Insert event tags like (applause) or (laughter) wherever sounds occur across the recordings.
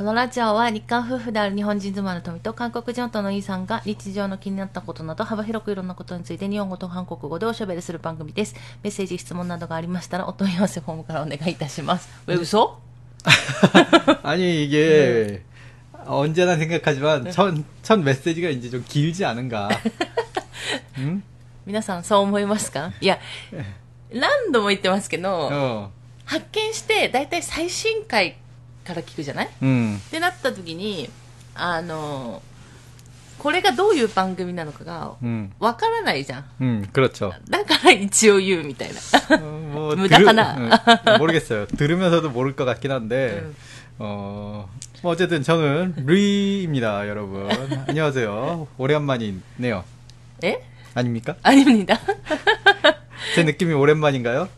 このラジオは日韓夫婦である日本人妻の富と韓国人夫のイーさんが日常の気になったことなど幅広くいろんなことについて日本語と韓国語でおしゃべりする番組です。メッセージ、質問などがありましたらお問い合わせフォームからお願いいたします。왜嘘 아니 이게 언제나 생각하지만 첫, 첫 메시지가 이제 좀 길지 않은가. 응? 皆さんそう思いますかいや、(laughs) 何度も言ってますけど、 어. 発見して大体最新回 から聞くじゃない 음. ってなった時に、あの、これがどういう番組なのかが 음. わからないじゃん。 음, 그렇죠. だから一応言うみたいな。 어, 뭐 무다하나. 응, 모르겠어요. 들으면서도 모를 것 같긴 한데, 응. 어, 뭐 어쨌든 저는 루이입니다, 여러분. 안녕하세요. 오랜만이네요. え 아닙니까? アニメにだ 제 느낌이 오랜만인가요?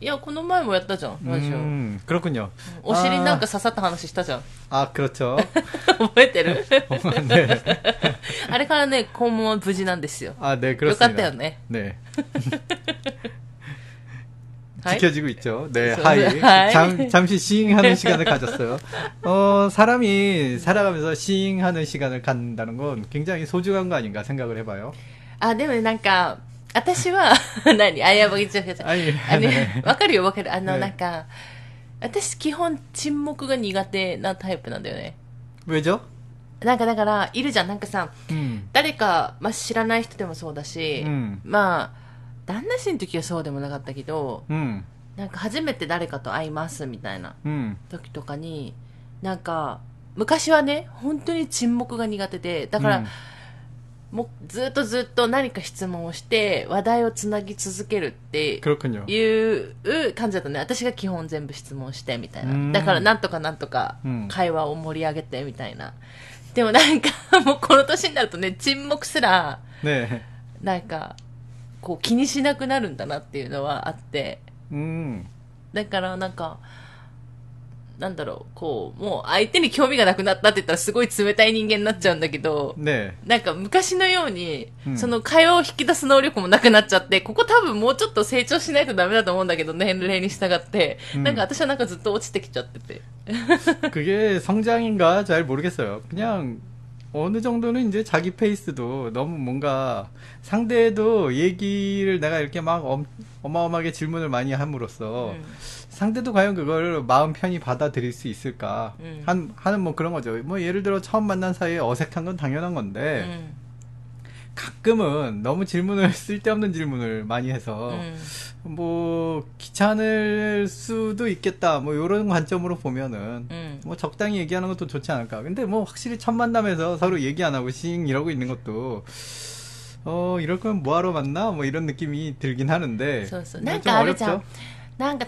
いや、この前もやったじゃん、ラジオ。 음, 그렇군요. お尻なんか刺さった話したじゃん。 아, 그렇죠. 覚えてる 네. あれからね、肛門は無事なんですよ。 아, 네, よ 그렇습니다. かったよね。 네. はい。 지켜지고 있죠. 네, 저- 하이. 하이. 잠, 잠시 시잉하는 시간을 가졌어요. 어, 사람이 살아가면서 시잉하는 시간을 갖는다는 건 굉장히 소중한 거 아닌가 생각을 해봐요. あ、でもね、なんか、 私は、(laughs) 何？あ、や、僕、違う違。あ、わかるよ、わかる。あの、なんか、私、基本、沈黙が苦手なタイプなんだよね。왜죠なんかだから、いるじゃん。なんかさ、うん、誰か、まあ、知らない人でもそうだし、うん、まあ、旦那氏の時はそうでもなかったけど、うん、なんか初めて誰かと会いますみたいな時とかに、なんか、昔はね、本当に沈黙が苦手で、だから、もずっとずっと何か質問をして話題をつなぎ続けるっていう感じだったね。私が基本全部質問してみたいな。だからなんとかなんとか会話を盛り上げてみたいな、うん、でもなんかもうこの年になるとね沈黙すらなんかこう気にしなくなるんだなっていうのはあって、うん、だからなんかなんだろう、こう、もう相手に興味がなくなったって言ったらすごい冷たい人間になっちゃうんだけど、 네. なんか昔のように、うんその会話を引き出す能力もなくなっちゃって、ここ多分もうちょっと成長しないとダメだと思うんだけど、年齢に従って、うんなんか私はなんかずっと落ちてきちゃってて。 그게 성장인가 잘 모르겠어요. 그냥 어느 정도는 이제 자기 페이스도 너무 뭔가 상대도 얘기를 내가 이렇게 막 엄, 어마어마하게 질문을 많이 함으로써 うん。 상대도 과연 그걸 마음 편히 받아들일 수 있을까 음. 한, 하는 뭐 그런 거죠. 뭐 예를 들어 처음 만난 사이에 어색한 건 당연한 う 건데 ん。 가끔은 너무 질문을 (laughs) 쓸데없는 질문을 많이 해서 うん。 뭐 귀찮을 수도 있겠다 뭐 이런 관점으로 보면은 うん。 뭐 적당히 얘기하는 것도 좋지 않을까. 근데 뭐 확실히 첫 만남에서 서로 얘기 안 하고 싱 이러고 있는 것도 어 이럴 거면 뭐하러 만나? 뭐 이런 느낌이 들긴 하는데 そうそう。 뭐 なん 좀 かあるじゃん 어렵죠. 。なんか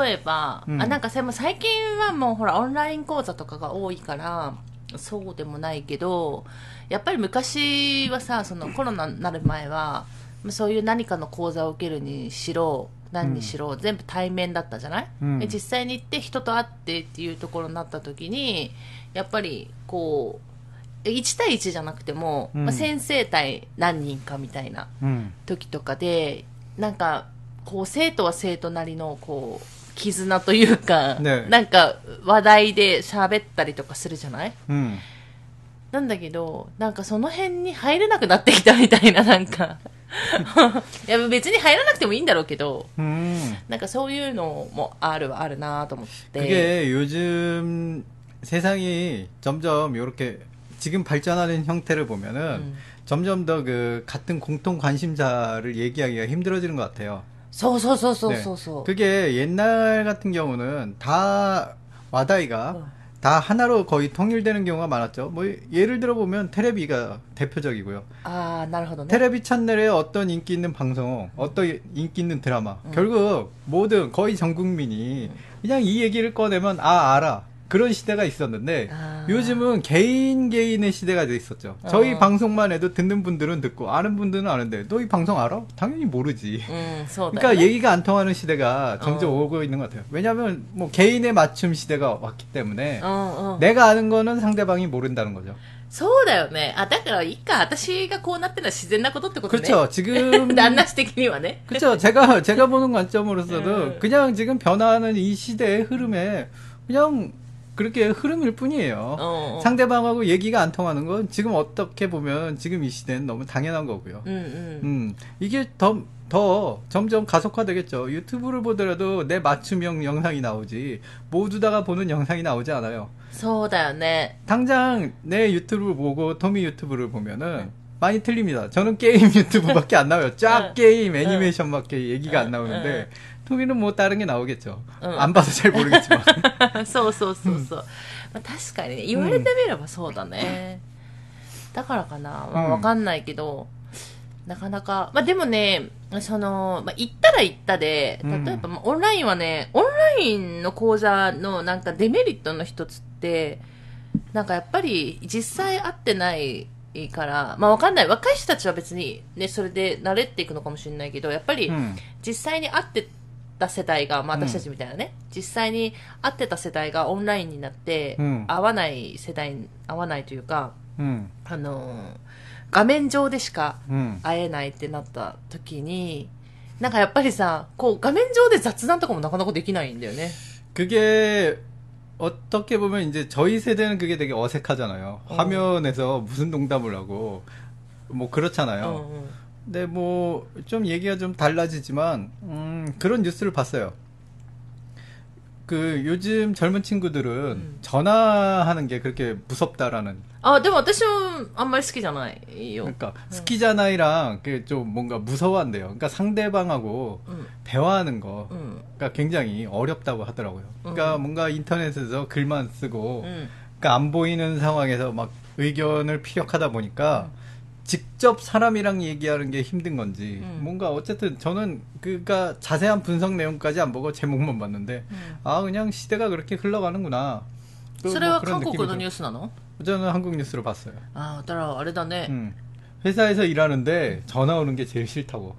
例えば、うん。あ、なんか最近はもうほらオンライン講座とかが多いから、そうでもないけど、やっぱり昔はさ、そのコロナになる前は、そういう何かの講座を受けるにしろ、何にしろ、全部対面だったじゃない、うん。で実際に行って人と会ってっていうところになった時に、やっぱりこう、1対1じゃなくても、うん。まあ、先生対何人かみたいな 음, 時とかで、なんか、こう、生徒は生徒なりの、こう、絆というか、ねなんか、話題で喋ったりとかするじゃない 음. なんだけど、なんかその辺に入れなくなってきたみたいな、(laughs) なんか。(laughs) いや、別に入らなくてもいいんだろうけど、 음. なんかそういうのもあるはあるなと思って。 그게 요즘 세상이 점점 이렇게 지금 발전하는 형태를 보면은 음. 점점 더 그 같은 공통 관심사를 얘기하기가 힘들어지는 것 같아요. 소소소소소소. 네. 그게 옛날 같은 경우는 다 와다이가 어. 다 하나로 거의 통일되는 경우가 많았죠. 뭐 예를 들어 보면 테레비가 대표적이고요. 아, 날하던 테레비 채널의 어떤 인기 있는 방송, 어떤 인기 있는 드라마. 음. 결국 모든 거의 전 국민이 그냥 이 얘기를 꺼내면 아 알아. 그런 시대가 있었는데 아. 요즘은 개인 개인의 시대가 돼 있었죠. 저희 어. 방송만 해도 듣는 분들은 듣고 아는 분들은 아는데 너 이 방송 알아? 당연히 모르지. うん、そうだよ、 그러니까 ね。 얘기가 안 통하는 시대가 점점 어. 오고 있는 것 같아요. 왜냐하면 뭐 개인의 맞춤 시대가 왔기 때문에 うんうん。 내가 아는 거는 상대방이 모른다는 거죠. そうだよね。あ、だからいいか。私がこうなってるのは自然なことってことね。 그렇죠. 지금 旦那氏的にはね。 그렇죠. 제가 제가 보는 관점으로서도 음. 그냥 지금 변화하는 이 시대의 흐름에 그냥 (laughs) 그렇게 흐름일 뿐이에요. 어, 어. 상대방하고 얘기가 안 통하는 건 지금 어떻게 보면 지금 이 시대는 너무 당연한 거고요. 음, 음. 음 이게 더, 더 점점 가속화되겠죠. 유튜브를 보더라도 내 맞춤형 영상이 나오지 모두 다가 보는 영상이 나오지 않아요. 소다네. 당장 내 유튜브를 보고 토미 유튜브를 보면은 많이 틀립니다. 저는 게임 (laughs) 유튜브밖에 안 나와요. 쫙 네. 게임 네. 애니메이션밖에 얘기가 안 나오는데 네. 토미는 뭐 다른 게 나오겠죠. 응. 안 봐서 잘 모르겠지만. そうそうそうそう。まあ、確かにね、言われてみればそうだね。だからかな。まあ、うんわかんないけど、なかなか、まあでもね、その、まあ、行ったら行ったで、うん例えば、まあオンラインはね、オンラインの講座のなんかデメリットの一つって、なんかやっぱり実際会ってないから、まあわかんない。若い人たちは別にね、それで慣れていくのかもしれないけど、やっぱり、うん。実際に会って た世代が、まあ、うん私たちみたいなね、実際に会ってた世代がオンラインになって、うん会わない世代に、会わないというか、うん。あのー画面上でしかうん。会えないってなった時に、なんかやっぱりさ、こう画面上で雑談とかもなかなかできないんだよね。 그게 어떻게 보면 이제 저희 세대는 그게 되게 어색하잖아요. 어. 화면에서 무슨 농담을 하고 뭐 う 그렇잖아요. んうん。 근데 뭐 좀 얘기가 좀 달라지지만 음, 그런 뉴스를 봤어요. 그 요즘 젊은 친구들은 음. 전화하는 게 그렇게 무섭다라는 あ、でも私もあんまり好きじゃないよ。 그러니까 스키자나이랑 그 좀 뭔가 무서워한대요. 그러니까 상대방하고 うん。 대화하는 거 うん。 그러니까 굉장히 어렵다고 하더라고요. 그러니까 음. 뭔가 인터넷에서 글만 쓰고 うん。 그러니까 안 보이는 상황에서 막 의견을 피력하다 보니까 음. 직접 사람이랑 얘기하는 게 힘든 건지 음. 뭔가 어쨌든 저는 그니까 자세한 분석 내용까지 안 보고 제목만 봤는데 うん 아 그냥 시대가 그렇게 흘러가는구나. 또 それ 뭐 は 그런 韓国 느낌이 の 들- ニュースなの 저는 한국 뉴스로 봤어요. ああ、だからあれだね。 음. 회사에서 일하는데 전화 오는 게 제일 싫다고.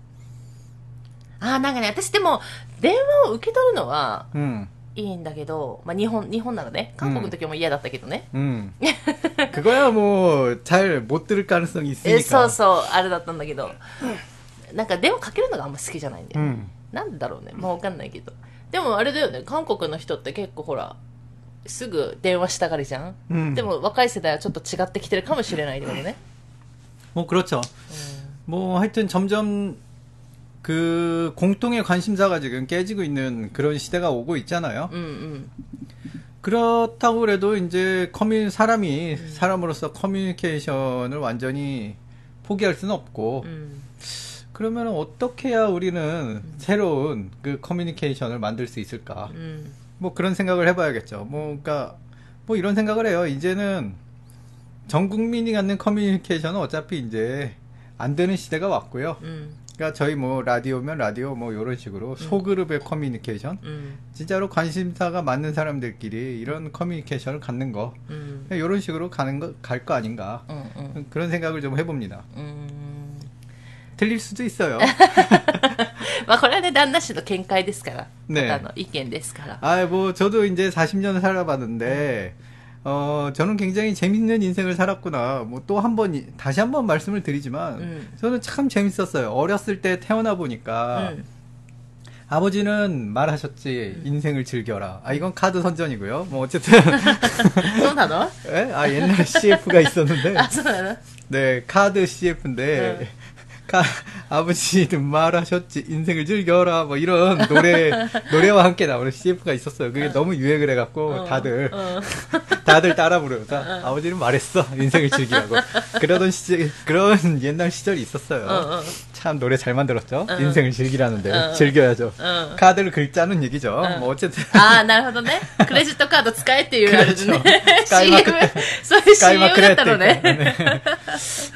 ああ、なんかね、私でも、電話を受け取るのは 음. いいんだけど、まあ日本、日本ならね、韓国の時も嫌だったけどね。 음. 그거야 뭐 잘 못 들을 가능성이 え 있으니까. そうそう、あれだったんだけど、なんか電話かけるのがあんま好きじゃないんだよね。 음. なんでだろうね。まあわかんないけど。でもあれだよね、韓国の人って結構ほら、すぐ電話したがりじゃん、 음. でも若い世代はちょっと違ってきてるかもしれないけどね。 뭐 (laughs) 그렇죠. 뭐 하여튼 점점 그 공통의 관심사가 지금 깨지고 있는 그런 시대가 오고 있잖아요. 음, 음. 그렇다고 그래도 이제 커뮤 사람이 음. 사람으로서 커뮤니케이션을 완전히 포기할 수는 없고 음. 그러면 어떻게 해야 우리는 새로운 그 커뮤니케이션을 만들 수 있을까? 음. 뭐 그런 생각을 해봐야겠죠. 뭐 그러니까 뭐 이런 생각을 해요. 이제는 전 국민이 갖는 커뮤니케이션은 어차피 이제 안 되는 시대가 왔고요. 음. 그러니까 저희 뭐 라디오면 라디오 뭐 이런 식으로 소그룹의 커뮤니케이션 うん。 진짜로 관심사가 맞는 사람들끼리 이런 커뮤니케이션을 갖는 거 うん。 이런 식으로 가는 거 갈 거 아닌가 うん。うん。 그런 생각을 좀 해봅니다. うん。 틀릴 수도 있어요. (laughs) まあこれはね、旦那氏の見解ですから。ねあの、意見ですから。 아, 뭐 저도 이제 40년 살아봤는데 어, 저는 굉장히 재밌는 인생을 살았구나. 뭐 또 한 번, 다시 한 번 말씀을 드리지만, 음. 저는 참 재밌었어요. 어렸을 때 태어나 보니까, 음. 아버지는 말하셨지 음. 인생을 즐겨라. 아 이건 카드 선전이고요. 뭐 어쨌든 (laughs) 좀 단어? 예? 아 옛날 (laughs) CF가 있었는데. 아, 네 카드 CF인데 네. 카, 아버지는 말하셨지 인생을 즐겨라 뭐 이런 노래 (laughs) 노래와 함께 나오는 CF가 있었어요. 그게 너무 유행을 해갖고 어, 다들 어. (laughs) 다들 따라 부르다 아버지는 말했어 인생을 즐기라고 그러던 시절 그런 옛날 시절이 있었어요. 어, 어. 참 노래 잘 만들었죠. 어. 인생을 즐기라는데 어. 즐겨야죠. 어. 카드를 긁자는 얘기죠. 어. 뭐 어쨌든 ああ、なるほどね。クレジットカード使えっていうあれでね。使いまく CM って、そういう 까이마 CM だったのね。 네.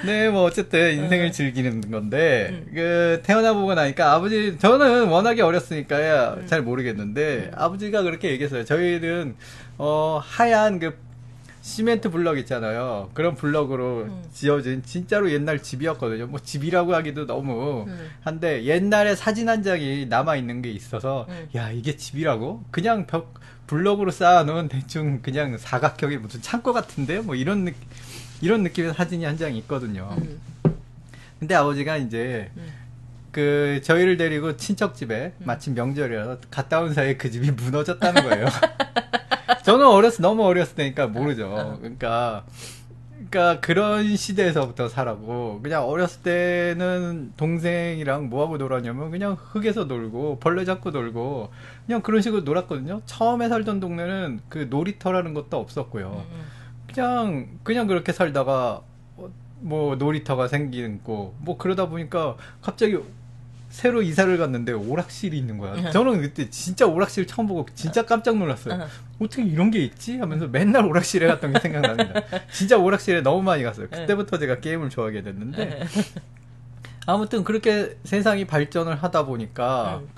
네, 뭐 어쨌든 인생을 즐기는 건데 그 태어나 보고 나니까 아버지 저는 워낙에 어렸으니까 잘 모르겠는데 아버지가 그렇게 얘기했어요. 저희는 어 하얀 그 시멘트 블럭 있잖아요. 그런 블럭으로 지어진 진짜로 옛날 집이었거든요. 뭐 집이라고 하기도 너무 음. 한데 옛날에 사진 한 장이 남아 있는 게 있어서 음. 야 이게 집이라고? 그냥 벽 블럭으로 쌓아놓은 대충 그냥 사각형의 무슨 창고 같은데 뭐 이런 느 이런 느낌의 사진이 한 장 있거든요. うん。 근데 아버지가 이제 음. 그 저희를 데리고 친척 집에 마침 명절이라서 갔다 온 사이에 그 집이 무너졌다는 거예요. (laughs) 저는 어렸을 너무 어렸을 때니까 모르죠. 그러니까 그러니까 그런 시대에서부터 살아고 그냥 어렸을 때는 동생이랑 뭐 하고 놀았냐면 그냥 흙에서 놀고 벌레 잡고 놀고 그냥 그런 식으로 놀았거든요. 처음에 살던 동네는 그 놀이터라는 것도 없었고요. 그냥 그냥 그렇게 살다가 어, 뭐 놀이터가 생기고 뭐 그러다 보니까 갑자기 새로 이사를 갔는데 오락실이 있는 거야. 저는 그때 진짜 오락실 처음 보고 진짜 깜짝 놀랐어요. 어떻게 이런 게 있지? 하면서 맨날 오락실에 갔던 게 생각납니다. (laughs) 진짜 오락실에 너무 많이 갔어요. 그때부터 제가 게임을 좋아하게 됐는데 (laughs) 아무튼 그렇게 세상이 발전을 하다 보니까 음.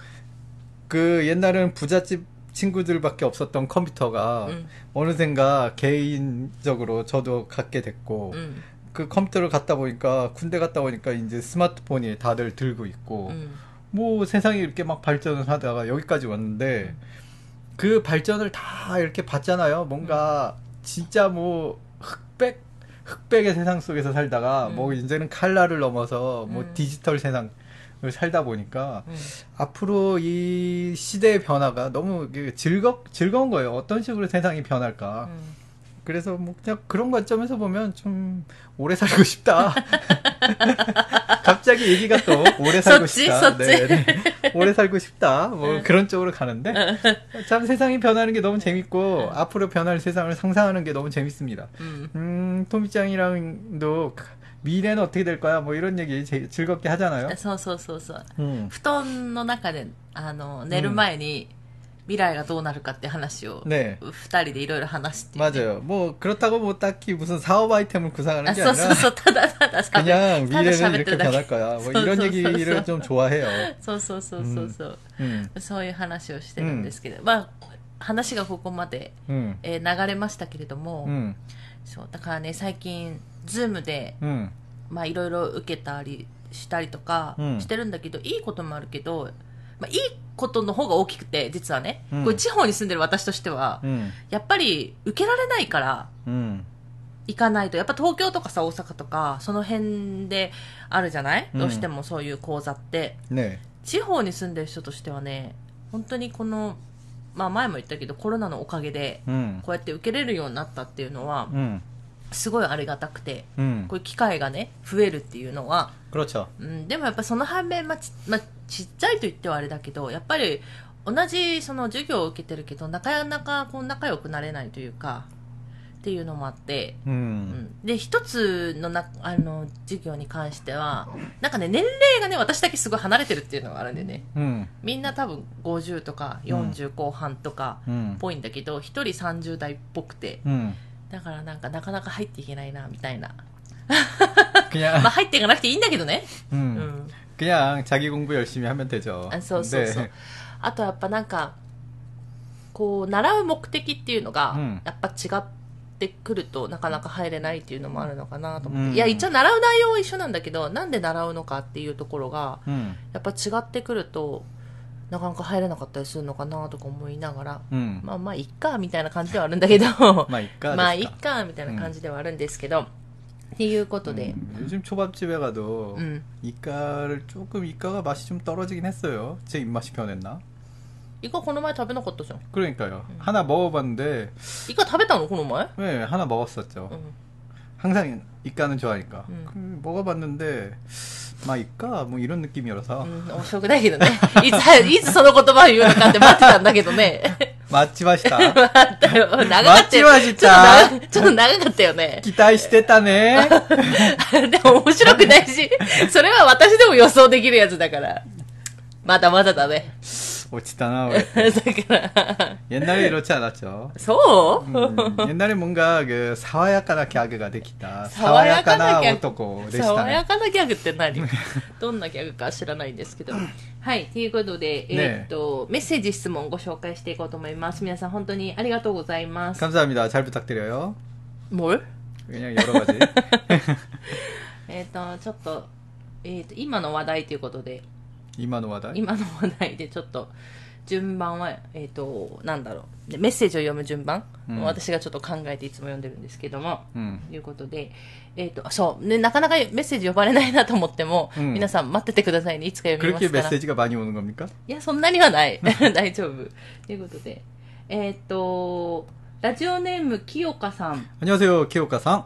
그 옛날에는 부잣집 친구들밖에 없었던 컴퓨터가 음. 어느샌가 개인적으로 저도 갖게 됐고 음. 그 컴퓨터를 갖다 보니까 군대 갔다 보니까 이제 스마트폰이 다들 들고 있고 음. 뭐 세상이 이렇게 막 발전을 하다가 여기까지 왔는데 그 발전을 다 이렇게 봤잖아요. 뭔가 진짜 뭐 흑백 흑백의 세상 속에서 살다가 음. 뭐 이제는 칼라를 넘어서 뭐 음. 디지털 세상을 살다 보니까 음. 앞으로 이 시대의 변화가 너무 즐거 즐거운 거예요. 어떤 식으로 세상이 변할까. 음. 그래서 뭐 그냥 그런 관점에서 보면 좀 오래 살고 싶다. (laughs) 갑자기 얘기가 또 오래 살고 썼지? 싶다. 썼지? 네, 네. 오래 살고 싶다. 뭐 그런 쪽으로 가는데 참 세상이 변하는 게 너무 재밌고 앞으로 변할 세상을 상상하는 게 너무 재밌습니다. 음. 음, 토미짱이랑도 미래는 어떻게 될 거야? 뭐 이런 얘기 제- 즐겁게 하잖아요. そうそうそうそう。 음. 布団の中で、あの、寝る前に 未来がどうなるかって話を、 네. 二人でいろいろ話してて。 맞아요. 뭐 그렇다고 뭐 딱히 무슨 사업 아이템을 구상하는 あ、 게 そうそう 아니라 そう、ただただ喋 그냥 ただ 미래는 喋って 이렇게 るだ 변할 け。 거야. 뭐 そうそう 이런 そう 얘기를 좀 좋아해요. そうそうそうそうそう。 음, そういう話をしてるんですけど、まあ、話がここまで、 음, えー流れましたけれども、 음, そう、だからね、最近、ズームで、 음, まあ、いろいろ受けたりしたりとかうんしてるんだけど、いいこともあるけど、 まあ、いいことの方が大きくて、実はね、うん、これ地方に住んでる私としては、うん、やっぱり受けられないから、行かないと、やっぱ東京とかさ、大阪とか、その辺であるじゃない、どうしてもそういう講座って。ね、地方に住んでる人としてはね、本当にこの、まあ前も言ったけど、コロナのおかげで、こうやって受けれるようになったっていうのは、すごいありがたくて、うん、こういう機会がね増えるっていうのは、うん、でもやっぱその反面、まあちまあ、ちっちゃいと言ってはあれだけどやっぱり同じその授業を受けてるけどなかなかこう仲良くなれないというかっていうのもあって、うん、うん、で一つのなあの授業に関してはなんかね年齢がね私だけすごい離れてるっていうのがあるんでね、うん、みんな多分50とか40後半とかっぽいんだけど、うん、人30代っぽくて。うん。だからなんかなかなか入っていけないな、みたいな。 (laughs) 그냥, まあ入っていかなくていいんだけどね。う 음, ん。 그냥 자기 공부 열심히 하면 되죠. あそうそうそう。 네. あとやっぱなんか、こう、習う目的っていうのがうん、やっぱ違ってくるとなかなか入れないっていうのもあるのかなと思って。うんいや、一応習う内容は一緒なんだけど、なんで習うのかっていうところが、 음, やっぱ違ってくると、 なかなか入れなかったりするのかなとか思いながら、 음. まあまあ、いっか、みたいな感じではあるんだけど、 (laughs) 마 이까 (laughs) まあ、いっか、みたいな感じではあるんですけど、っていうことで、 음, 요즘 초밥집에 가도 うん。 이까를 조금 이까가 맛이 좀 떨어지긴 했어요. 제 입맛이 변했나? イカこの前食べなかったじゃん。 그러니까요. 하나 먹어봤는데 イカ食べたのこの前 네 하나 먹었었죠. うん。 항상 이까는 좋아하니까 음. 그 먹어봤는데 まあいっかもういるんだ君らさ、うん、面白くないけどね。いついつその言葉を言うのかって待ってたんだけどね。待ちました。待ったよ。長かったよ。待ちました。ちょっと長かったよね。期待してたね。(laughs) でも面白くないしそれは私でも予想できるやつだから。まだまだだね。어찌다나 왜. だから、 옛날에 이렇지 않았죠. そう、 음, 옛날에 뭔가 그 사와야카나 갸그가 되기다. 사와야카나 사와야카나 갸그. 오토코 爽 되시다네. やかなギャグって何どんなギャグか知らないんですけど。はい。ということで、えーっと、メッセージ、質問ご紹介していこうと思います。皆さん本当にありがとうございます。 감사합니다. 잘 부탁드려요. 뭘? 그냥 여러 가지. (laughs) (laughs) えーっと、ちょっと、えーっと、今の話題ということで、 今の話題？今の話題でちょっと順番はえっ、ー、となんだろう。メッセージを読む順番、うん、私がちょっと考えていつも読んでるんですけども、うん、いうことで、えーと、そう、ね、なかなかメッセージ呼ばれないなと思っても、うん、皆さん待っててくださいね。いつか読みますから。いやそんなにはない。(laughs) 大丈夫。ということで。えっ、ー、とラジオネーム清香さん。こんにちは清香さん。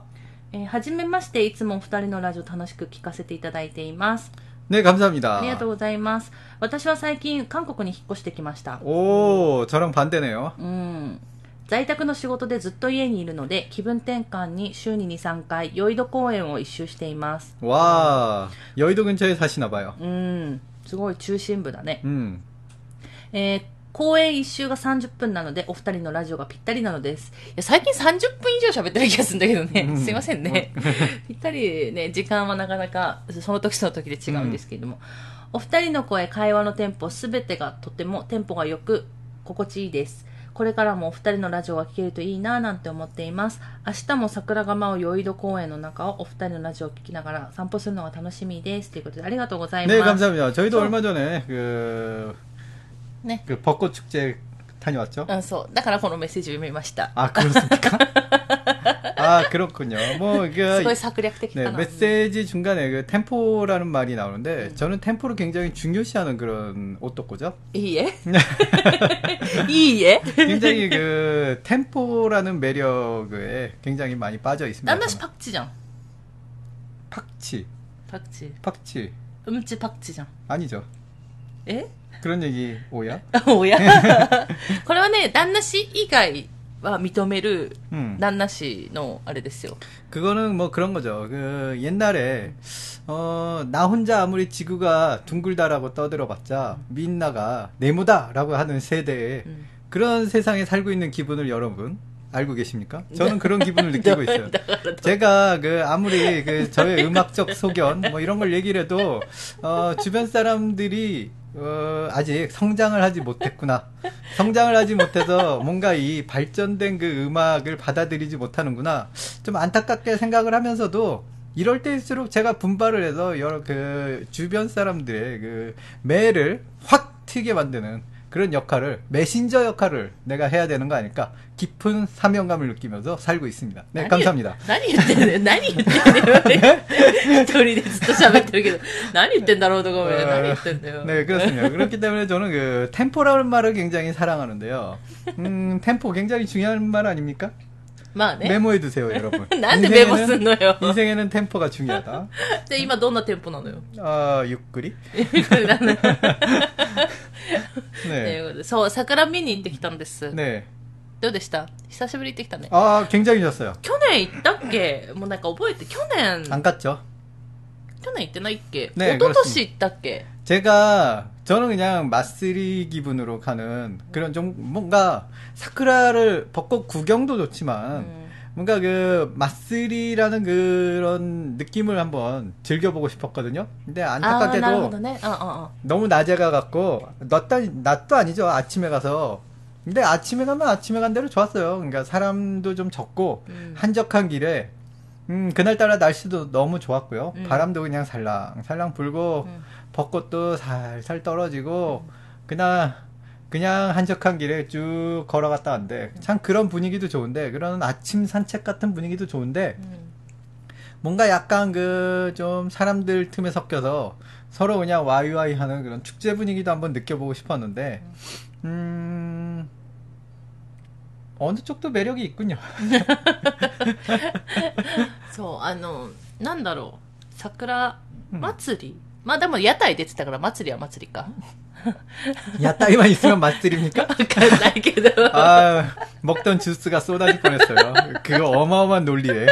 えー、はじめまして。いつもお二人のラジオ楽しく聞かせていただいています。 네, 감사합니다. ありがとうございます。私は最近、韓国に引っ越してきました。 오, 저랑 반대네요. うん。在宅の仕事でずっと家にいるので、気分転換に週に2、3回、ヨイド公園を一周しています。 와, 여의도 근처에 사시나 봐요. うん。すごい中心部だね。 음. えー 公演一周が30分なので、お二人のラジオがぴったりなのです。いや、最近30分以上喋ってる気がするんだけどね。うんすいませんね。ぴったりね、時間はなかなか、その時その時で違うんですけれども。お二人の声、会話のテンポ、すべてがとてもテンポが良く、心地いいです。これからもお二人のラジオが聴けるといいなぁなんて思っています。明日も桜が舞うヨイド公園の中をお二人のラジオを聴きながら散歩するのが楽しみです。ということでありがとうございます。 네, 감사합니다. 저희도 저- 얼마 전에 그, ね。 그 벚꽃 축제 다녀왔죠? うん、そう。だからこのメッセージを読みました。 아, 그렇습니까? (laughs) 아, 그렇군요. 뭐, すごい 그, 策略的か 네, な。 메시지 중간에 그 템포라는 말이 나오는데, 저는 템포를 굉장히 중요시하는 그런 옷도꼬죠? いいえいいえ 굉장히 그 템포라는 매력에 굉장히 많이 빠져 있습니다. 旦那氏 저는. パクチじゃん。 팍치, パクチ。 팍치 うんちパクチじゃん。 아니죠. え 그런 얘기 오야? おやこれはね、旦那氏以外は認める 음. 旦那氏のあれですよ。 그거는 뭐 그런 거죠. 그 옛날에 어, 나 혼자 아무리 지구가 둥글다라고 떠들어봤자 민나가 네모다라고 하는 세대에 うん。 그런 세상에 살고 있는 기분을 여러분 알고 계십니까? 저는 그런 기분을 (laughs) 느끼고 있어요. だからど 제가 그 아무리 그 저의 음악적 소견 뭐 이런 걸 얘기를 해도 어 주변 사람들이 어 아직 성장을 하지 못했구나. 성장을 하지 못해서 뭔가 이 발전된 그 음악을 받아들이지 못하는구나. 좀 안타깝게 생각을 하면서도 이럴 때일수록 제가 분발을 해서 여러 그 주변 사람들의 그 매를 확 튀게 만드는 그런 역할을 메신저 역할을 내가 해야 되는 거 아닐까 깊은 사명감을 느끼면서 살고 있습니다. 네, 何 감사합니다. (laughs) 何言ってんねん何言ってんねん一人でずっと喋ってるけど、何言ってんだろうとか思って、何言ってんだよ。 네, 그렇습니다. 그렇기 때문에 저는 그 템포라는 말을 굉장히 사랑하는데요. 음, 템포 굉장히 중요한 말 아닙니까? まあね。 메모해 두세요, 여러분. なんでメモすんのよ。 인생에는 템포가 중요하다. で、今どんなテンポなのよ。 아, 육그리? とい 네. うことでそう、桜見に行ってきたんです。 네. どうでした久しぶりに行ってきたね。 아, 굉장히 좋았어요. 去年行ったっけもうなんか覚えて、去年、 안 갔죠? 去年行ってないっけね一昨年行ったっけ 제가 저는 그냥 마쓰리 기분으로 가는 그런 좀 뭔가 사쿠라를 벚꽃 구경도 좋지만 음. 뭔가 그 마쓰리라는 그런 느낌을 한번 즐겨보고 싶었거든요. 근데 아, 안타깝게도 아, 어, 어, 어. 너무 낮에 가갖고 낮도, 낮도 아니죠. 아침에 가서 근데 아침에 가면 아침에 간 대로 좋았어요. 그러니까 사람도 좀 적고 음. 한적한 길에 음, 그날따라 날씨도 너무 좋았고요. 음. 바람도 그냥 살랑살랑 불고 음. 벚꽃도 살살 떨어지고 그냥 그냥 한적한 길에 쭉 걸어갔다 왔는데 참 그런 분위기도 좋은데 그런 아침 산책 같은 분위기도 좋은데 うん 뭔가 약간 그 좀 사람들 틈에 섞여서 서로 그냥 와이와이 하는 그런 축제 분위기도 한번 느껴보고 싶었는데 음 어느 쪽도 매력이 있군요. (laughs) そう、あの、なんだろう。桜うん祭り、 まあでも屋台出てたから祭りは祭りか。 야따위만 있으면 맛들입니까? わかんないけど。 아, 먹던 주스가 쏟아질 뻔했어요. 그거 어마어마한 논리에.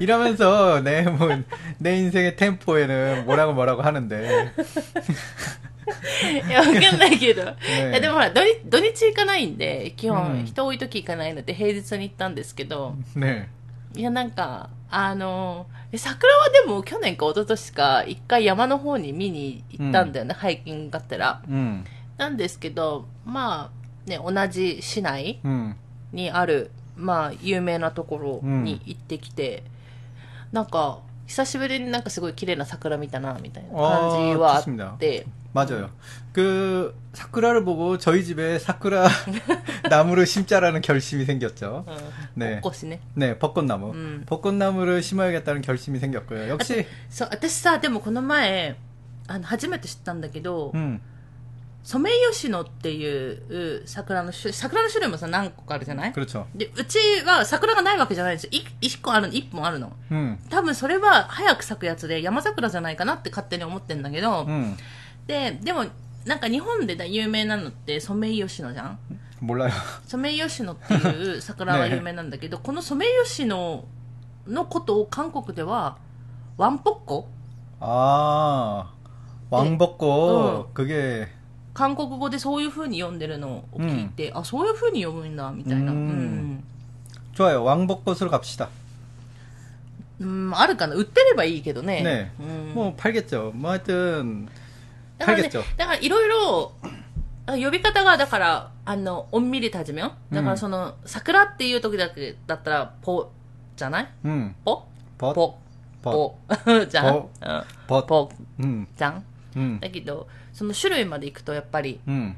이러면서 내, 뭐, 내 인생의 템포에는 뭐라고 뭐라고 하는데. いや、わかんないけど。ねいやでもほら土日、土日行かないんで、基本、うん人多い時行かないので、平日に行ったんですけど、 네. いや、なんか、あの、桜はでも去年か一昨年か一回山の方に見に行ったんだよね、うん、ハイキングがてら、うん、なんですけど、まあ、ね、同じ市内にある、うん、まあ、有名なところに行ってきて、なんか、久しぶりになんかすごい綺麗な桜見たな、みたいな感じはあって、 맞아요. 그, 사쿠라를 보고 저희 집에 사쿠라 (laughs) 나무를 심자라는 결심이 생겼죠. うん、 네. おこしね。 네, 벚꽃나무. 음. 벚꽃나무를 심어야겠다는 결심이 생겼고요. 역시, そう、私さ、でもこの前、あの、初めて知ったんだけど、 음, ソメイヨシノっていう桜の種、桜の種類もさ、何個かあるじゃない 그렇죠. で、うちは桜がないわけじゃないんですよ。い一個ある、一本あるの。 음. 多分それは早く咲くやつで山桜じゃないかなって勝手に思ってんだけど、 음. で、でも、なんか日本で有名なのってソメイヨシノじゃん 몰라요. ソメイヨシノっていう桜が(laughs) 有名なんだけど、このソメイヨシノのことを韓国では、ワンポッコ 아, 왕벚꽃. 그게, 韓国語でそういう風に読んでるのを聞いて、あ、そういう風に読むんだ、みたいな。ううんん。 좋아요. 왕벚꽃으로 갑시다. うん、あるかな売ってればいいけどね。 네. うん。 뭐, 팔겠죠. 뭐, 하여튼, だからね、だからいろいろ、呼び方が、だから、あの、おんみりたじめよ。だからその、桜っていう時だけだったら、ぽ、じゃない？うん。ぽ？ポポ。ポ。(laughs) じゃんぽ。ぽ。うん。じゃんだけど、その種類までいくと、やっぱり、うん、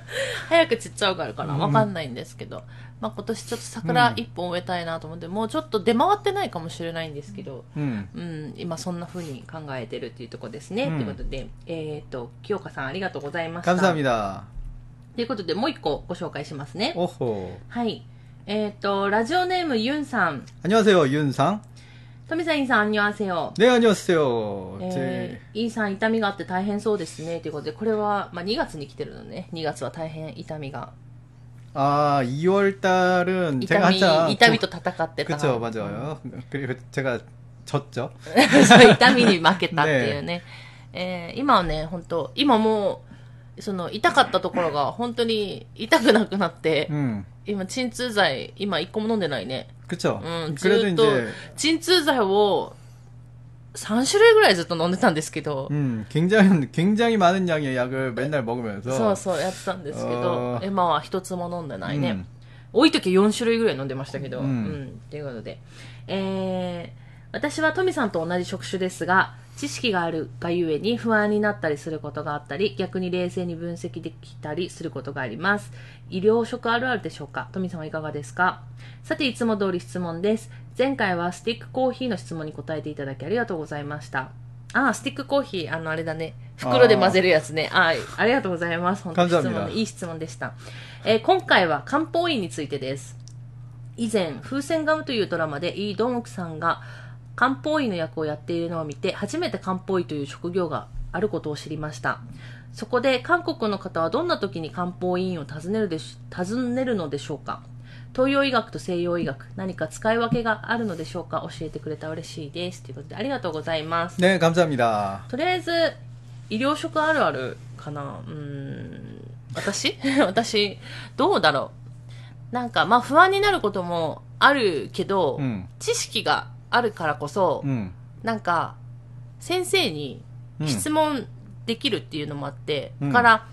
早く散っちゃうからかなうんわかんないんですけど。まあ今年ちょっと桜一本植えたいなと思って、もうちょっと出回ってないかもしれないんですけど、 음. うん、今そんな風に考えてるっていうところですね。うんということで、えっ、と、清香さんありがとうございました。 감사합니다. ということで、もう一個ご紹介しますね。 오호. はい。えっ、と、ラジオネームユンさん。 안녕하세요, 윤상. 富さん、インさん、あんにわせよ。 네, 안녕하세요. えー、インさん、痛みがあって大変そうですね。ということで、これは、まあ、2月に来てるのね。2月は大変痛みが。 제- 아, 2월 달은 痛 제가 み、 한참 痛みと戦ってたな 그쵸, 맞아요. 그리고 제가 졌죠. そう痛みに負けたっていうね。えー今はね、本当今もう、 その、痛かったところが本当に痛くなくなって、 음. 今、鎮痛剤、今一個も飲んでないね。 그쵸. 음, 그래도 또- 이제 鎮痛剤を3種類ぐらいずっと飲んでたんですけど、 음, 굉장히 굉장히 많은 양의 약을 맨날 먹으면서 そうそうやってたんですけどあ、ー今は一つも飲んでないね。うん多い時は4種類ぐらい飲んでましたけど、ううんん。ということで。えー、私はトミさんと同じ職種ですが、 知識があるがゆえに不安になったりすることがあったり、逆に冷静に分析できたりすることがあります。医療職あるあるでしょうか？トミさんはいかがですか？さて、いつも通り質問です。前回はスティックコーヒーの質問に答えていただきありがとうございました。あー、スティックコーヒー、あの、あれだね。袋で混ぜるやつね。はい。ありがとうございます。本当に質問でいい質問でした。えー今回は漢方医についてです。以前、風船ガムというドラマでイ・ドンウクさんが漢方医の役をやっているのを見て、初めて漢方医という職業があることを知りました。そこで韓国の方はどんな時に漢方医院を訪ねるでし訪ねるのでしょうか東洋医学と西洋医学、何か使い分けがあるのでしょうか教えてくれたら嬉しいです。ということで、ありがとうございます。 네, 감사합니다. とりあえず、医療職あるあるかなうーん。私(laughs) 私、どうだろう。なんか、まあ不安になることもあるけど、 음. 知識が あるからこそ、うん、なんか先生に質問できるっていうのもあって、うん、から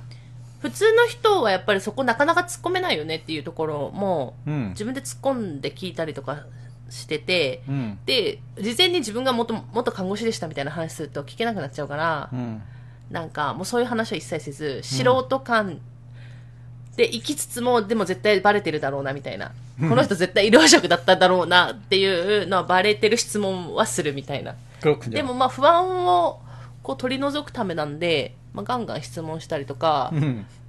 普通の人はやっぱりそこなかなか突っ込めないよねっていうところも、自分で突っ込んで聞いたりとかしてて、うん、で事前に自分がもっともっと看護師でしたみたいな話すると聞けなくなっちゃうから、うん、なんかもうそういう話は一切せず素人感で行きつつもでも絶対バレてるだろうなみたいな。この人絶対医療職だっただろうなっていうのはバレてる質問はするみたいな。でもまあ不安をこう取り除くためなんで、まあ、ガンガン質問したりとか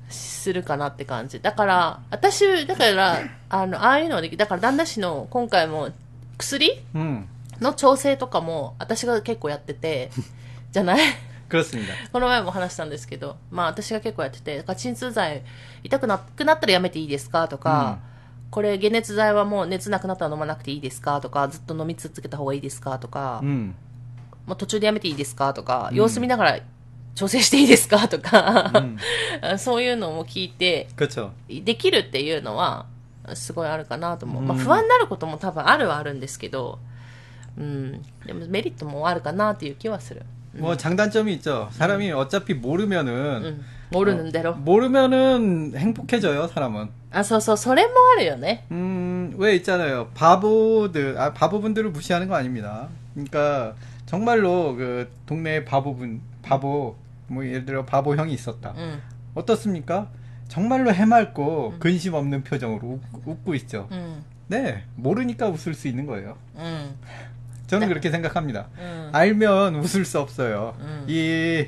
するかなって感じ。だから、私、だから、あの、ああいうのはでき、だから旦那氏の今回も薬、の調整とかも私が結構やってて、(laughs) じゃない？この前も話したんですけど、まあ私が結構やってて、鎮痛剤痛くなくなったらやめていいですかとか、これ解熱剤はもう熱なくなったら飲まなくていいですかとか、ずっと飲み続けた方がいいですかとか、 음. もう途中でやめていいですかとか、様子見ながら調整していいですかとか、 음. そ(laughs) ういうのも聞いて、 그렇죠. できるっていうのは、すごいあるかなと思う。まあうん不安になることも多分あるはあるんですけど、うん。でもメリットもあるかなっていう気はする。 뭐 장단점이 있죠. 사람이 어차피 う 모르면은 모르는 어, 대로. 모르면은 행복해져요, 사람은. 아, 서서 설레모 뭐 하래요,네. 음, 왜 있잖아요. 바보들, 아, 바보분들을 무시하는 거 아닙니다. 그러니까 정말로 그 동네 바보분, 바보 뭐 예를 들어 바보 형이 있었다. 음. 어떻습니까? 정말로 해맑고 음. 근심 없는 표정으로 웃, 고 있죠. 음. 네, 모르니까 웃을 수 있는 거예요. 음. 저는 네. 그렇게 생각합니다. 음. 알면 웃을 수 없어요. 음. 이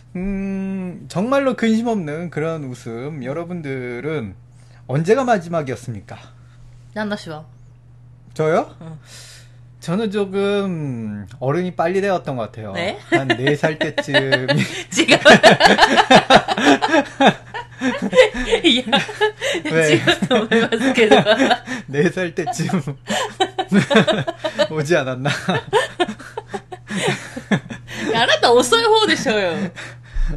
음, 정말로 근심 없는 그런 웃음, 여러분들은 언제가 마지막이었습니까? なんだしは 저요? 응. 저는 조금 어른이 빨리 되었던 것 같아요. 네? 한 4살 때쯤. 違(laughs) う。(laughs) いや、왜? 違うと思いますけど。 4살 때쯤 (laughs) 오지 않았나? あなた遅い方でしょうよ。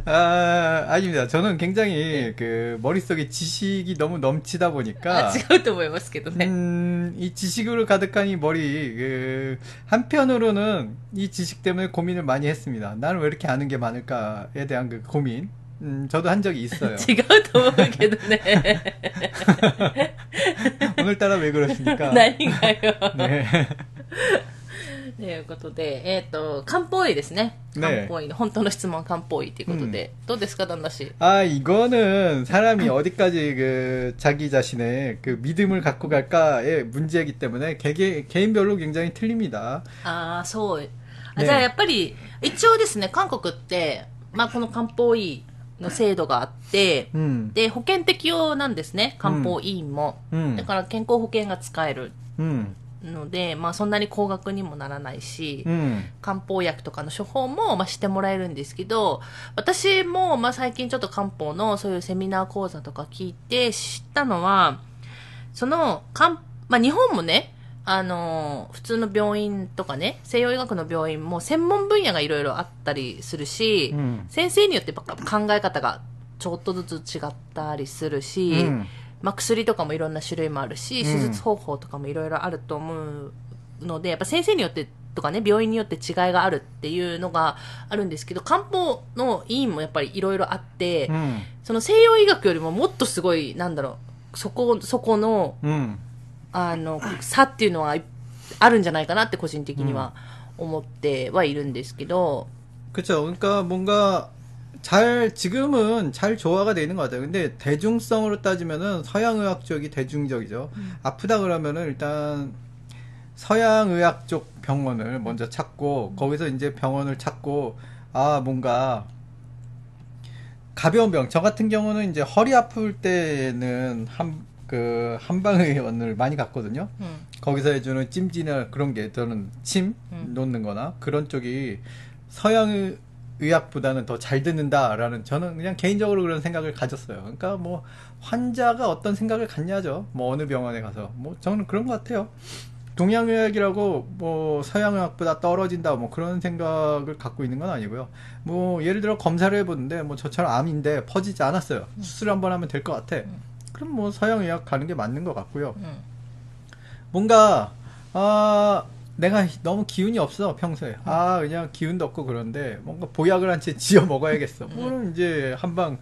(laughs) 아, 아닙니다. 저는 굉장히 네. 그 머릿속에 지식이 너무 넘치다 보니까 아, 지금도 외웠겠도 네. 음, 이 지식으로 가득한 이 머리 그 한편으로는 이 지식 때문에 고민을 많이 했습니다. 나는 왜 이렇게 아는 게 많을까에 대한 그 고민. 음, 저도 한 적이 있어요. (laughs) 지금도 모르겠네. (laughs) 오늘따라 왜 그러십니까? 난인가요? 네. ということで、えっ、と、漢方医ですね。ね漢方医の、本当の質問は漢方医ということで、どうですか、旦那氏。 아, 이거는 사람이 어디까지 그 자기 자신의 그 믿음을 갖고 갈까의 문제이기 때문에 개개, 개인별로 굉장히 틀립니다. ああ、そう。あねじゃあやっぱり、一応ですね、韓国って、まあこの漢方医の制度があって、 음, で、保険適用なんですね、漢方医院も。 음, だから健康保険が使える 음, ので、まあ、そんなに高額にもならないし、うん、漢方薬とかの処方も、まあ、してもらえるんですけど私も、まあ、最近ちょっと漢方のそういうセミナー講座とか聞いて知ったのはその漢、まあ、日本もねあの普通の病院とかね西洋医学の病院も専門分野がいろいろあったりするし、うん、先生によって考え方がちょっとずつ違ったりするし。うんまあ、薬とかもいろんな種類もあるし、うん手術方法とかもいろいろあると思うので、やっぱ先生によってとかね、病院によって違いがあるっていうのがあるんですけど、漢方の医院もやっぱりいろいろあって、 음, その西洋医学よりももっとすごい、なんだろう、そこ、そこの、 음. あの、差っていうのはあるんじゃないかなって個人的には思ってはいるんですけど、 그쵸. 그러니까 뭔가 잘 지금은 잘 조화가 돼 있는 것 같아요. 근데 대중성으로 따지면은 서양 의학 쪽이 대중적이죠. 아프다 그러면은 일단 서양 의학 쪽 병원을 먼저 찾고 거기서 이제 병원을 찾고 아 뭔가 가벼운 병. 저 같은 경우는 이제 허리 아플 때는 한 그 한방의원을 많이 갔거든요. うん。 거기서 해주는 찜질이나 그런 게 저는 침 음. 놓는 거나 그런 쪽이 서양 의 학보다는 더 잘 듣는다라는 저는 그냥 개인적으로 그런 생각을 가졌어요. 그러니까 뭐 환자가 어떤 생각을 갖냐죠. 뭐 어느 병원에 가서 뭐 저는 그런 것 같아요. 동양의학이라고 뭐 서양의학보다 떨어진다 뭐 그런 생각을 갖고 있는 건 아니고요. 뭐 예를 들어 검사를 해보는데 뭐 저처럼 암인데 퍼지지 않았어요. 수술 한번 하면 될 것 같아. 그럼 뭐 서양의학 가는 게 맞는 것 같고요. うん。 뭔가 아 내가 너무 기운이 없어 평소에 아 그냥 기운도 없고 그런데 뭔가 보약을 한 채 (laughs) 지어 먹어야겠어 그럼 이제 한방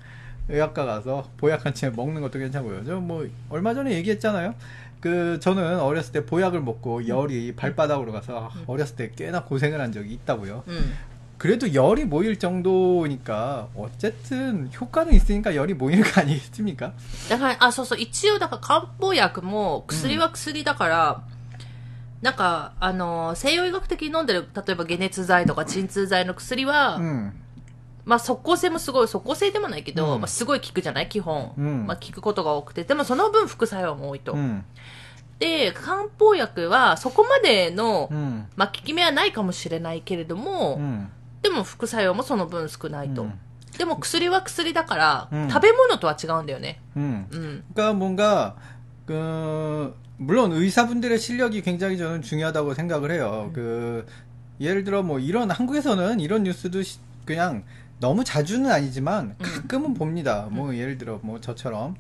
의학과 가서 보약 한 채 먹는 것도 괜찮고요 저 뭐 얼마 전에 얘기했잖아요 그 저는 어렸을 때 보약을 먹고 열이 발바닥으로 가서 어렸을 때 꽤나 고생을 한 적이 있다고요 うん。 그래도 열이 모일 정도니까 어쨌든 효과는 있으니까 열이 모이는 거 아니겠습니까? だから、あ、そうそう、一応、だから漢方薬も薬は薬だから、 なんか、あの、西洋医学的に飲んでる、例えば解熱剤とか鎮痛剤の薬は、うんまあ、即効性もすごい、即効性でもないけど、うんまあ、すごい効くじゃない？基本。うん、まあ、効くことが多くて。でも、その分副作用も多いと。うん、で、漢方薬は、そこまでの、まあ、効き目はないかもしれないけれども、でも、副作用もその分少ないと。でも、薬は薬だから、食べ物とは違うんだよね。うん。うん、が、もが、うん、 물론 의사분들의 실력이 굉장히 저는 중요하다고 생각을 해요. 그 예를 들어 뭐 이런 한국에서는 이런 뉴스도 시- 그냥 너무 자주는 아니지만 가끔은 봅니다. 뭐 예를 들어 뭐 저처럼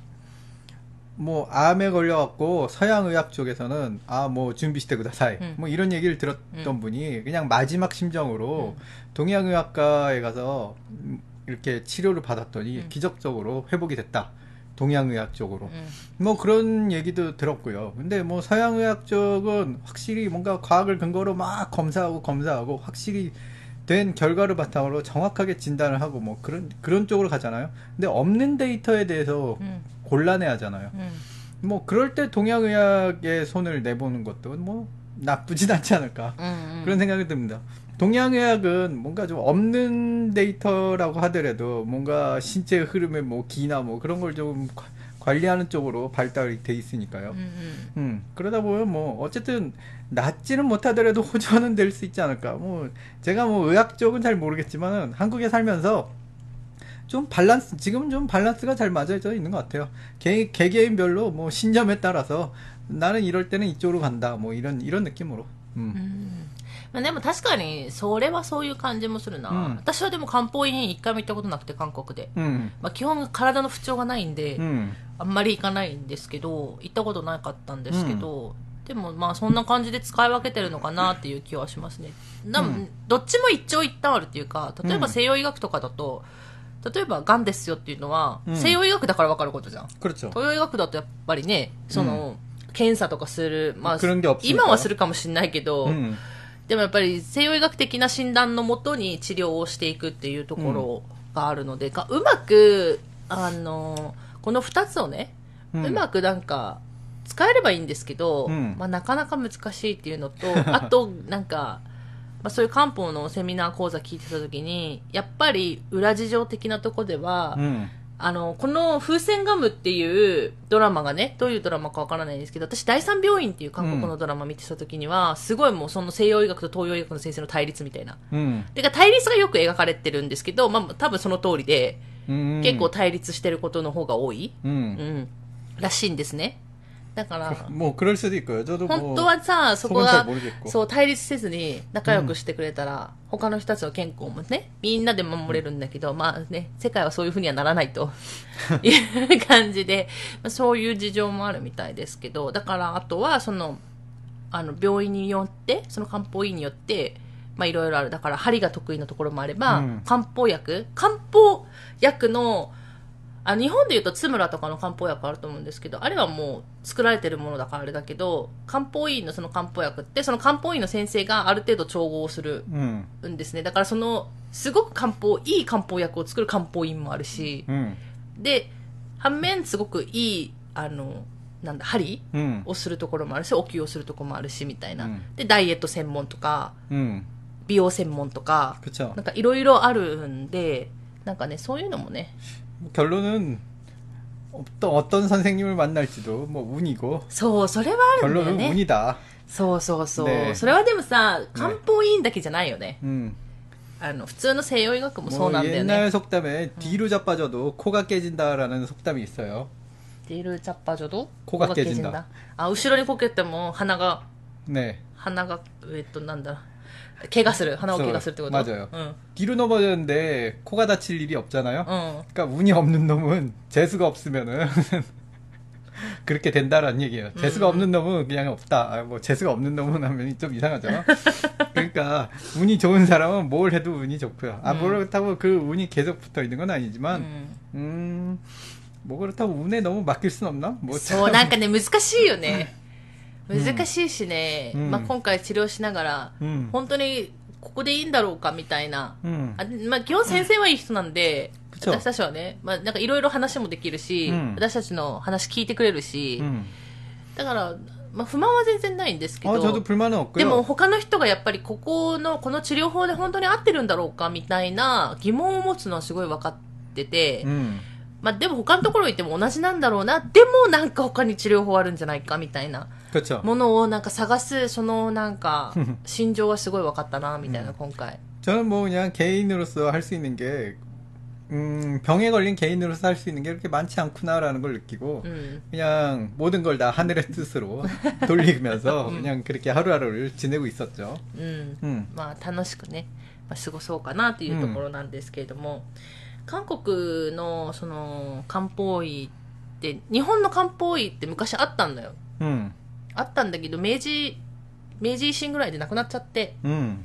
뭐 암에 걸려갖고 서양 의학 쪽에서는 아 뭐 준비시대 구다사이 음. 뭐 이런 얘기를 들었던 음. 분이 그냥 마지막 심정으로 동양 의학과에 가서 음, 이렇게 치료를 받았더니 음. 기적적으로 회복이 됐다. 동양의학 쪽으로. 음. 뭐 그런 얘기도 들었고요. 근데 뭐 서양의학 쪽은 확실히 뭔가 과학을 근거로 막 검사하고 검사하고 확실히 된 결과를 바탕으로 정확하게 진단을 하고 뭐 그런 그런 쪽으로 가잖아요. 근데 없는 데이터에 대해서 음. 곤란해 하잖아요. 음. 뭐 그럴 때 동양의학에 손을 내보는 것도 뭐 나쁘진 않지 않을까 음, 음. 그런 생각이 듭니다. 동양의학은 뭔가 좀 없는 데이터라고 하더라도 뭔가 신체 흐름의 뭐 기나 뭐 그런 걸 좀 관리하는 쪽으로 발달이 돼 있으니까요. 음, 음. 음, 그러다 보면 뭐 어쨌든 낫지는 못하더라도 (laughs) 호전은 될 수 있지 않을까. 뭐 제가 뭐 의학 쪽은 잘 모르겠지만은 한국에 살면서 좀 밸런스 지금 좀 밸런스가 잘 맞아져 있는 것 같아요. 개, 개개인별로 뭐 신념에 따라서 나는 이럴 때는 이쪽으로 간다 뭐 이런 이런 느낌으로. 음. 음. まあ、でも確かに、それはそういう感じもするな。うん、私はでも漢方医に一回も行ったことなくて、韓国で。うん、まあ、基本体の不調がないんで、うん、あんまり行かないんですけど、行ったことなかったんですけど、でもまあそんな感じで使い分けてるのかなっていう気はしますね。うん、どっちも一長一短あるっていうか、例えば西洋医学とかだと、例えば、癌ですよっていうのは、うん、西洋医学だから分かることじゃん。東洋医学だとやっぱりね、その、うん、検査とかする、まあ、今はするかもしれないけど、うん。でもやっぱり西洋医学的な診断のもとに治療をしていくっていうところがあるので、がうまく、あの、この二つをね、 음. うまくなんか、使えればいいんですけど、うんまあなかなか難しいっていうのと、(laughs) あと、なんか、まあそういう漢方のセミナー講座聞いてた時に、やっぱり裏事情的なとこでは、 음. あの、この風船ガムっていうドラマがね、どういうドラマかわからないんですけど、私、第三病院っていう韓国のドラマ見てた時には、うん、すごいもうその西洋医学と東洋医学の先生の対立みたいな。うん。てか対立がよく描かれてるんですけど、まあ多分その通りで、うん、結構対立してることの方が多い。うん。うん。らしいんですね。だから。(laughs) もうクロリスでいく？本当はさそこがそう。対立せずに仲良くしてくれたら、うん、他の人たちの健康もねみんなで守れるんだけど、うん、まあね世界はそういうふうにはならないと。いう感じで、まあ、そういう事情もあるみたいですけどだからあとはそのあの病院によってその漢方医によってまあいろいろある。だから針が得意なところもあれば、うん、漢方薬。漢方薬のあ日本でいうと津村とかの漢方薬あると思うんですけど、あれはもう作られてるものだからあれだけど、漢方医院のその漢方薬って、その漢方医院の先生がある程度調合するんですね。うん、だからその、すごく漢方、いい漢方薬を作る漢方医院もあるし、うん、で、反面すごくいい、あの、なんだ、針、うん、をするところもあるし、お灸をするところもあるし、みたいな。で、ダイエット専門とか、美容専門とか、なんかいろいろあるんで、なんかね、そういうのもね、 결론은 어떤 어떤 선생님을 만날지도 뭐 운이고 そう、それはあるんだよ 결론은 ね。 운이다. そうそうそう、ねそれはでもさ、漢方医院だけじゃないよね。 음. あの、普通の西洋医学もそう 뭐 なんだよね。 옛날 속담에 뒤로 자빠져도 코가 깨진다라는 속담이 있어요. ディルチャッパジョドコがケジンだあ、後ろにこけても鼻が、 네. 鼻が、えっと、なんだ、 怪我する。鼻を怪我するってことそう맞아요 うん。 뒤로 넘어졌는데 코가 다칠 일이 없잖아요. うん。 그러니까 운이 없는 놈은 재수가 없으면은 (laughs) 그렇게 된다라는 얘기예요. 재수가 없는 놈은 그냥 없다. 아, 뭐 재수가 없는 놈은 하면 좀 이상하죠. 그러니까 운이 좋은 사람은 뭘 해도 운이 좋고요. 아, 뭐 그렇다고 그 운이 계속 붙어 있는 건 う 아니지만 ん 음, 뭐 그렇다고 운에 너무 맡길 순 없나? 뭐 そう、 참. なんかね、難しいよね。 難しいしね、うん、まあ、今回治療しながら、うん、本当にここでいいんだろうかみたいな、うん、あまあ、基本先生はいい人なんで、私たちはね、まあ、なんかいろいろ話もできるし、私たちの話聞いてくれるし、だから、まあ、不満は全然ないんですけど、でも他の人がやっぱりここの、この治療法で本当に合ってるんだろうかみたいな疑問を持つのはすごい分かってて、まあ、でも他のところ行っても同じなんだろうな、でもなんか他に治療法あるんじゃないかみたいな。ものをなんか探す、そのなんか、(laughs) 心情はすごい分かったな、みたいな今回。 저는 뭐 그냥 개인으로서 할 수 있는 게 음, 병에 걸린 개인으로서 할 수 있는 게 그렇게 많지 않구나라는 걸 느끼고 うん。 그냥 모든 걸 다 하늘의 뜻으로 (laughs) 돌리면서 그냥 그렇게 하루하루를 지내고 있었죠. うん。 음. まあ楽しくね、まあ、過ごそうかなというところなんですけれども、韓国のその漢方医って、日本の漢方医って昔あったんだよ。 음. あったんだけど、明治、明治維新ぐらいでなくなっちゃって、 음.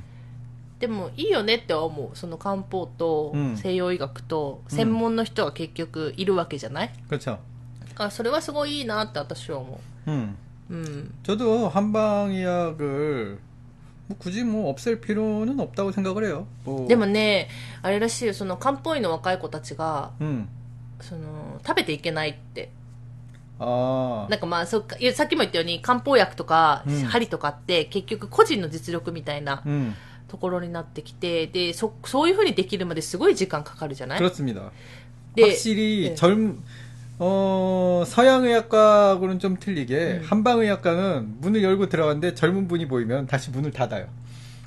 でもいいよねっては思う。その漢方とうん西洋医学と専門の人が結局いるわけじゃない、 그렇죠. だからそれはすごいいいなって私は思 음. う。うん。 저도 한방의학을 뭐 굳이 뭐 없앨 필요는 없다고 생각을 해요. 뭐 でもね、あれらしいよ、その漢方医の若い子たちが、 음. その、食べていけないって。 아. なんかまあ、そっか、いやさっきも言ったように漢方薬とかうん針とかって結局個人の実力みたいな 음. ところになってきて、で、そ、そういう風にできるまですごい時間かかるじゃない 그렇습니다. で、 확실히 네. 젊 어, 서양의학과하고는 좀 틀리게 음. 한방의학과는 문을 열고 들어갔는데 젊은 분이 보이면 다시 문을 닫아요.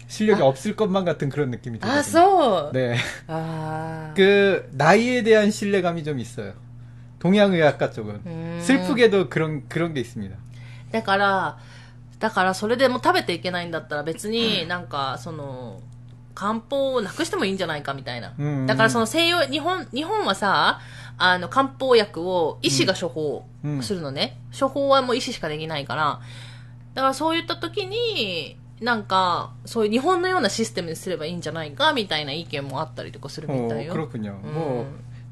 실력이 아. 없을 것만 같은 그런 느낌이 あ、 들거든요. そう。 네. あー 그 나이에 대한 신뢰감이 좀 있어요. 동양의학과 쪽은 음. 슬프게도 그런 그런 게 있습니다. だから、だからそれでも食べていけないんだったら別になんか、その、漢方をなくしてもいいんじゃないかみたいな。うんだからその西洋、日本、日本はさ、あの、漢方薬を医師が処方するのね。処方はもう医師しかできないから。だからそういった時に、なんか、そういう日本のようなシステムにすればいいんじゃないかみたいな意見もあったりとかするみ 어, たいよ。 그렇군요. 음.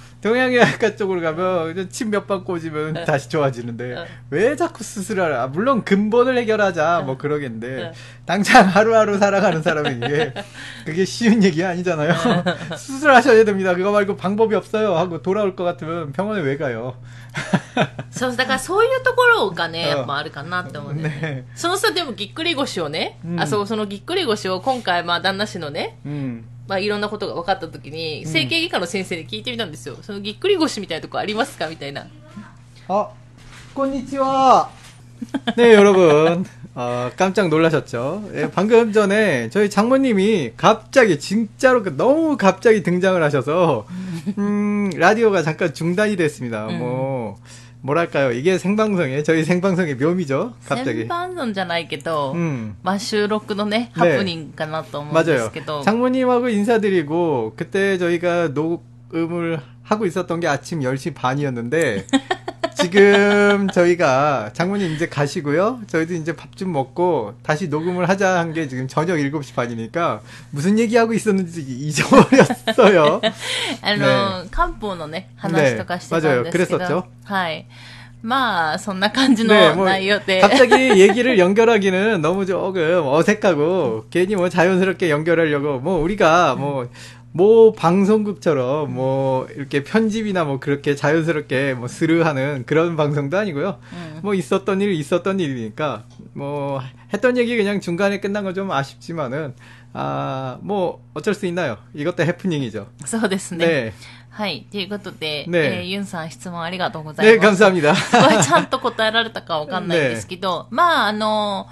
동양의학과 쪽으로 가면 침 몇 방 꽂으면 다시 좋아지는데 어. 왜 자꾸 수술을 하? 물론 근본을 해결하자 뭐 그러겠는데 어. 당장 하루하루 살아가는 사람에게 (laughs) 그게 쉬운 얘기 아니잖아요. (laughs) 수술하셔야 됩니다. 그거 말고 방법이 없어요. 하고 돌아올 것 같으면 병원에 왜 가요? (laughs) そう、だからそういうところがね、うんやっぱあるかなって思うんだよね。ねそのさ、でもぎっくり腰をね、うんあ、そう、そのぎっくり腰を今回、まあ旦那氏のね、 음. まあいろんなことが分かった時に、ん整形外科の先生に聞いてみたんですよ。そのぎっくり腰みたいなとこありますかみたいな。 아, konnichiwa. 네, 여러분. 어, 깜짝 놀라셨죠? 예, 방금 전에 저희 장모님이 갑자기, 진짜로 그 너무 갑자기 등장을 하셔서, 음, 라디오가 잠깐 중단이 됐습니다. 음. 뭐, 뭐랄까요. 이게 생방송의, 저희 생방송의 묘미죠? 先 갑자기. 般論じゃないけど、 음. まあ収録のね、ハプニングかなと思うんで 맞아요. すけど。 장모님하고 인사드리고, 그때 저희가 녹음을 하고 있었던 게 아침 10시 반이었는데, 지금 (laughs) 저희가 장모님 이제 가시고요. 저희도 이제 밥 좀 먹고 다시 녹음을 하자 한 게 지금 저녁 7시 반이니까 무슨 얘기하고 있었는지 잊어버렸어요. あの、漢方のね、話とかしてたんですけど。ね맞아요 はい。まあ、そんな感じの 네, 뭐 内容で。 갑자기 (laughs) 얘기를 연결하기는 너무 조금 어색하고 괜히 뭐 자연스럽게 연결하려고 뭐 우리가 뭐 뭐 방송국처럼 뭐 이렇게 편집이나 뭐 그렇게 자연스럽게 뭐 스르하는 그런 방송도 아니고요. うん 뭐 있었던 일 있었던 일이니까 뭐 했던 얘기 그냥 중간에 끝난 건 좀 아쉽지만은 아 뭐 어쩔 수 있나요? 이것도 해프닝이죠. そうですね。 네. はい。ということで、ねえーユンさん質問ありがとうござい 네, ます。 감사합니다. すごいちゃんと答えられたかわかんないんですけど、まあ、あの、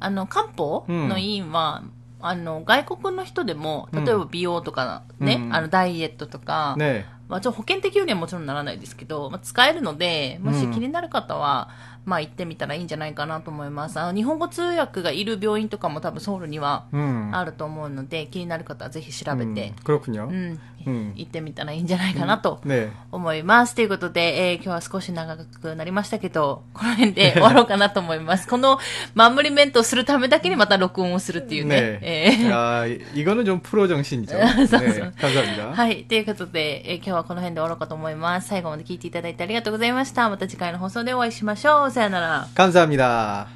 あの、漢方の委員は、 あの、外国の人でも、例えば美容とかね、うん。あの、ダイエットとか、 네. まあ、ちょ保険適用にはもちろんならないですけど、まあ、使えるので、もし気になる方は、まあ行ってみたらいいんじゃないかなと思います。あの、日本語通訳がいる病院とかも多分ソウルには 음. あると思うので、気になる方はぜひ調べて 음, 、 그렇군요. うん、うん行ってみたらいいんじゃないかなと 네. 思います。ということで、えー今日は少し長くなりましたけど、この辺で終(laughs) わろうかなと思います。このマンムリメントをするためだけにまた録音をするっていうね。 네. えー 야, 이- 이거는 좀 프로 정신이죠. 그래서- 네, 감사합니다. はい。ということで、えー今日はこの辺で終わろうかと思います。最後まで聞いていただいてありがとうございました。また次回の放送でお会いしましょう。 사야나라. 감사합니다.